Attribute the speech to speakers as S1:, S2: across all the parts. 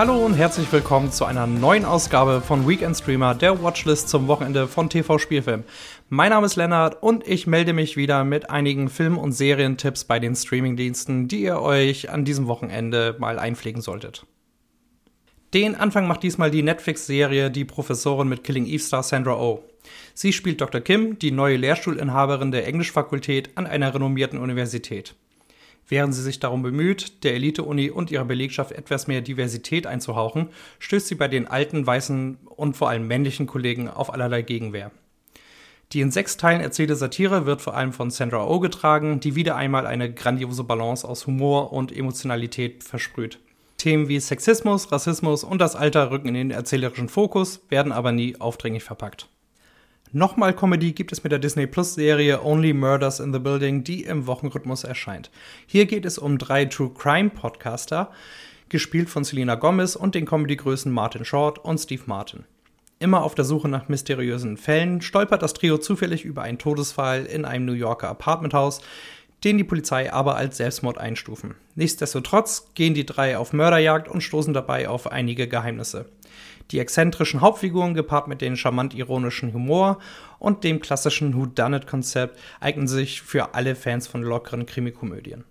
S1: Hallo und herzlich willkommen zu einer neuen Ausgabe von Weekend Streamer, der Watchlist zum Wochenende von TV Spielfilm. Mein Name ist Lennart und ich melde mich wieder mit einigen Film- und Serientipps bei den Streamingdiensten, die ihr euch an diesem Wochenende mal einpflegen solltet. Den Anfang macht diesmal die Netflix-Serie Die Professorin mit Killing Eve Star Sandra Oh. Sie spielt Dr. Kim, die neue Lehrstuhlinhaberin der Englischfakultät an einer renommierten Universität. Während sie sich darum bemüht, der Elite-Uni und ihrer Belegschaft etwas mehr Diversität einzuhauchen, stößt sie bei den alten, weißen und vor allem männlichen Kollegen auf allerlei Gegenwehr. Die in sechs Teilen erzählte Satire wird vor allem von Sandra Oh getragen, die wieder einmal eine grandiose Balance aus Humor und Emotionalität versprüht. Themen wie Sexismus, Rassismus und das Alter rücken in den erzählerischen Fokus, werden aber nie aufdringlich verpackt. Nochmal Comedy gibt es mit der Disney Plus Serie Only Murders in the Building, die im Wochenrhythmus erscheint. Hier geht es um drei True Crime Podcaster, gespielt von Selena Gomez und den Comedy-Größen Martin Short und Steve Martin. Immer auf der Suche nach mysteriösen Fällen stolpert das Trio zufällig über einen Todesfall in einem New Yorker Apartmenthaus, den die Polizei aber als Selbstmord einstufen. Nichtsdestotrotz gehen die drei auf Mörderjagd und stoßen dabei auf einige Geheimnisse. Die exzentrischen Hauptfiguren gepaart mit dem charmant ironischen Humor und dem klassischen Whodunit-Konzept eignen sich für alle Fans von lockeren Krimikomödien.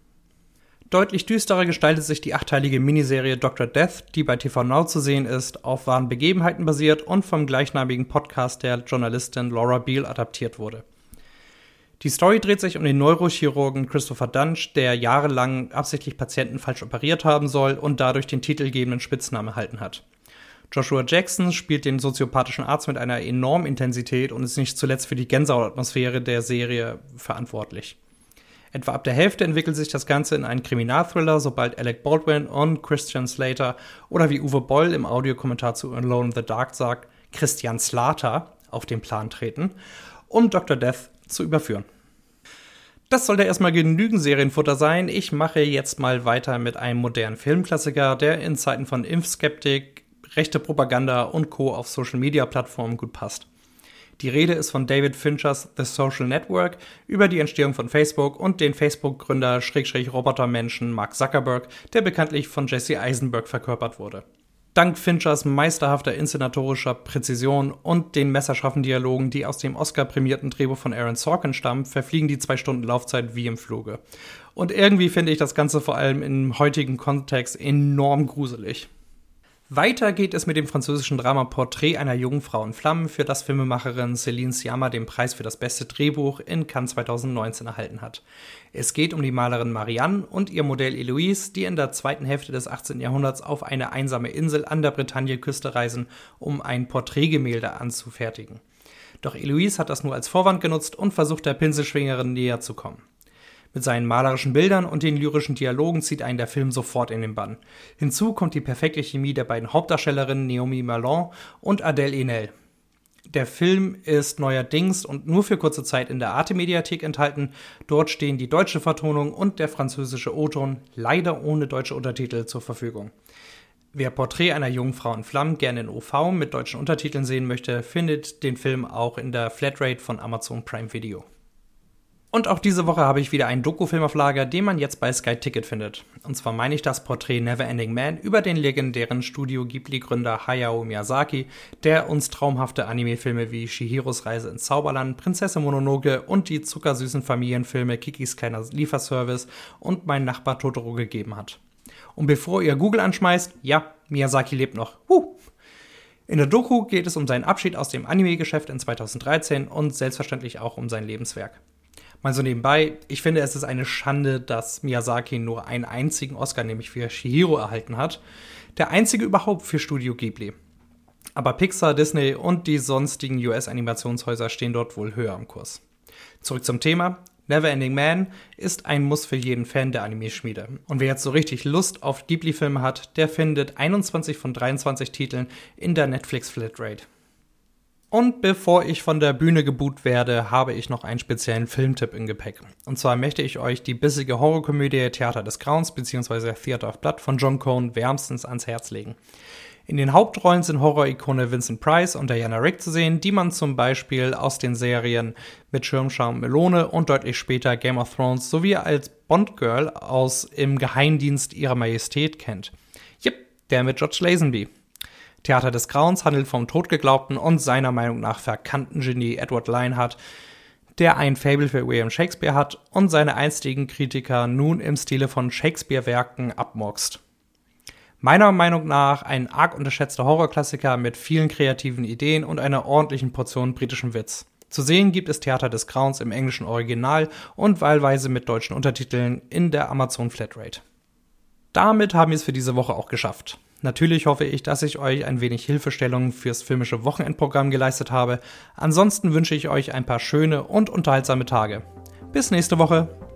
S1: Deutlich düsterer gestaltet sich die achteilige Miniserie Dr. Death, die bei TV Now zu sehen ist, auf wahren Begebenheiten basiert und vom gleichnamigen Podcast der Journalistin Laura Beale adaptiert wurde. Die Story dreht sich um den Neurochirurgen Christopher Dunch, der jahrelang absichtlich Patienten falsch operiert haben soll und dadurch den titelgebenden Spitznamen erhalten hat. Joshua Jackson spielt den soziopathischen Arzt mit einer enormen Intensität und ist nicht zuletzt für die Gänsehautatmosphäre der Serie verantwortlich. Etwa ab der Hälfte entwickelt sich das Ganze in einen Kriminalthriller, sobald Alec Baldwin und Christian Slater oder wie Uwe Boll im Audiokommentar zu Alone in the Dark sagt, Christian Slater auf den Plan treten, um Dr. Death zu überführen. Das sollte erstmal genügend Serienfutter sein. Ich mache jetzt mal weiter mit einem modernen Filmklassiker, der in Zeiten von Impfskeptik, rechte Propaganda und Co. auf Social-Media-Plattformen gut passt. Die Rede ist von David Finchers The Social Network über die Entstehung von Facebook und den Facebook-Gründer Robotermenschen Mark Zuckerberg, der bekanntlich von Jesse Eisenberg verkörpert wurde. Dank Finchers meisterhafter inszenatorischer Präzision und den messerscharfen Dialogen, die aus dem Oscar-prämierten Drehbuch von Aaron Sorkin stammen, verfliegen die zwei Stunden Laufzeit wie im Fluge. Und irgendwie finde ich das Ganze vor allem im heutigen Kontext enorm gruselig. Weiter geht es mit dem französischen Drama Porträt einer jungen Frau in Flammen, für das Filmemacherin Céline Sciamma den Preis für das beste Drehbuch in Cannes 2019 erhalten hat. Es geht um die Malerin Marianne und ihr Modell Eloise, die in der zweiten Hälfte des 18. Jahrhunderts auf eine einsame Insel an der Bretagne-Küste reisen, um ein Porträtgemälde anzufertigen. Doch Eloise hat das nur als Vorwand genutzt und versucht der Pinselschwingerin näher zu kommen. Mit seinen malerischen Bildern und den lyrischen Dialogen zieht einen der Film sofort in den Bann. Hinzu kommt die perfekte Chemie der beiden Hauptdarstellerinnen Naomi Malon und Adèle Haenel. Der Film ist neuerdings und nur für kurze Zeit in der Arte-Mediathek enthalten. Dort stehen die deutsche Vertonung und der französische O-Ton leider ohne deutsche Untertitel zur Verfügung. Wer Porträt einer jungen Frau in Flammen gerne in OV mit deutschen Untertiteln sehen möchte, findet den Film auch in der Flatrate von Amazon Prime Video. Und auch diese Woche habe ich wieder einen Dokufilm auf Lager, den man jetzt bei Sky Ticket findet. Und zwar meine ich das Porträt Neverending Man über den legendären Studio Ghibli-Gründer Hayao Miyazaki, der uns traumhafte Anime-Filme wie Shihiros Reise ins Zauberland, Prinzessin Mononoke und die zuckersüßen Familienfilme Kikis kleiner Lieferservice und Mein Nachbar Totoro gegeben hat. Und bevor ihr Google anschmeißt, ja, Miyazaki lebt noch. Huh. In der Doku geht es um seinen Abschied aus dem Anime-Geschäft in 2013 und selbstverständlich auch um sein Lebenswerk. Mal so nebenbei, ich finde, es ist eine Schande, dass Miyazaki nur einen einzigen Oscar, nämlich für Shihiro, erhalten hat. Der einzige überhaupt für Studio Ghibli. Aber Pixar, Disney und die sonstigen US-Animationshäuser stehen dort wohl höher am Kurs. Zurück zum Thema. Neverending Man ist ein Muss für jeden Fan der Anime-Schmiede. Und wer jetzt so richtig Lust auf Ghibli-Filme hat, der findet 21 von 23 Titeln in der Netflix Flatrate. Und bevor ich von der Bühne geboot werde, habe ich noch einen speziellen Filmtipp im Gepäck. Und zwar möchte ich euch die bissige Horrorkomödie Theater des Grauens bzw. Theater of Blood von John Cohn wärmstens ans Herz legen. In den Hauptrollen sind Horror-Ikone Vincent Price und Diana Rick zu sehen, die man zum Beispiel aus den Serien mit Schirmscham Melone und deutlich später Game of Thrones sowie als Bond-Girl aus Im Geheimdienst ihrer Majestät kennt. der mit George Lazenby. Theater des Grauens handelt vom totgeglaubten und seiner Meinung nach verkannten Genie Edward Lionhardt, der ein Fable für William Shakespeare hat und seine einstigen Kritiker nun im Stile von Shakespeare-Werken abmurkst. Meiner Meinung nach ein arg unterschätzter Horrorklassiker mit vielen kreativen Ideen und einer ordentlichen Portion britischem Witz. Zu sehen gibt es Theater des Grauens im englischen Original und wahlweise mit deutschen Untertiteln in der Amazon Flatrate. Damit haben wir es für diese Woche auch geschafft. Natürlich hoffe ich, dass ich euch ein wenig Hilfestellung fürs filmische Wochenendprogramm geleistet habe. Ansonsten wünsche ich euch ein paar schöne und unterhaltsame Tage. Bis nächste Woche.